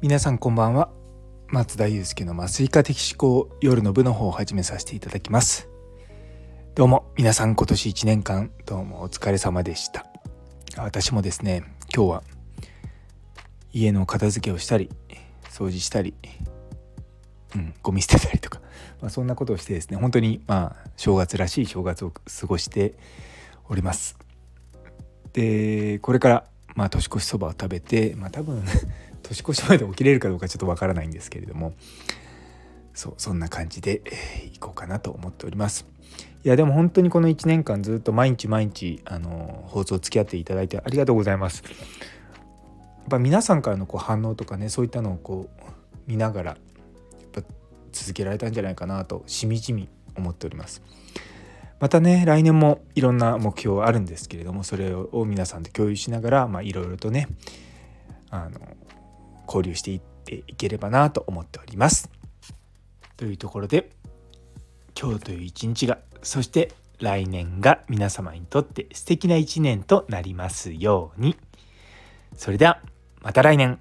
皆さんこんばんは。松田祐介の麻酔科的思考夜の部の方を始めさせていただきます。どうも皆さん今年1年間どうもお疲れ様でした。私もですね今日は家の片付けをしたり掃除したりうんゴミ捨てたりとか、まあ、そんなことをしてですね本当にまあ正月らしい正月を過ごしております。でこれからまあ年越しそばを食べてまあ多分年越しまで起きれるかどうかちょっとわからないんですけれどもそうそんな感じで、えー、いこうかなと思っております。いやでも本当にこの1年間ずっと毎日毎日あの放送付き合っていただいてありがとうございます。やっぱ皆さんからのこう反応とかねそういったのをこう見ながらやっぱ続けられたんじゃないかなとしみじみ思っております。またね来年もいろんな目標あるんですけれどもそれを皆さんで共有しながらいろいろとねあの交流していっていければなと思っております。というところで今日という一日がそして来年が皆様にとって素敵な一年となりますように。それではまた来年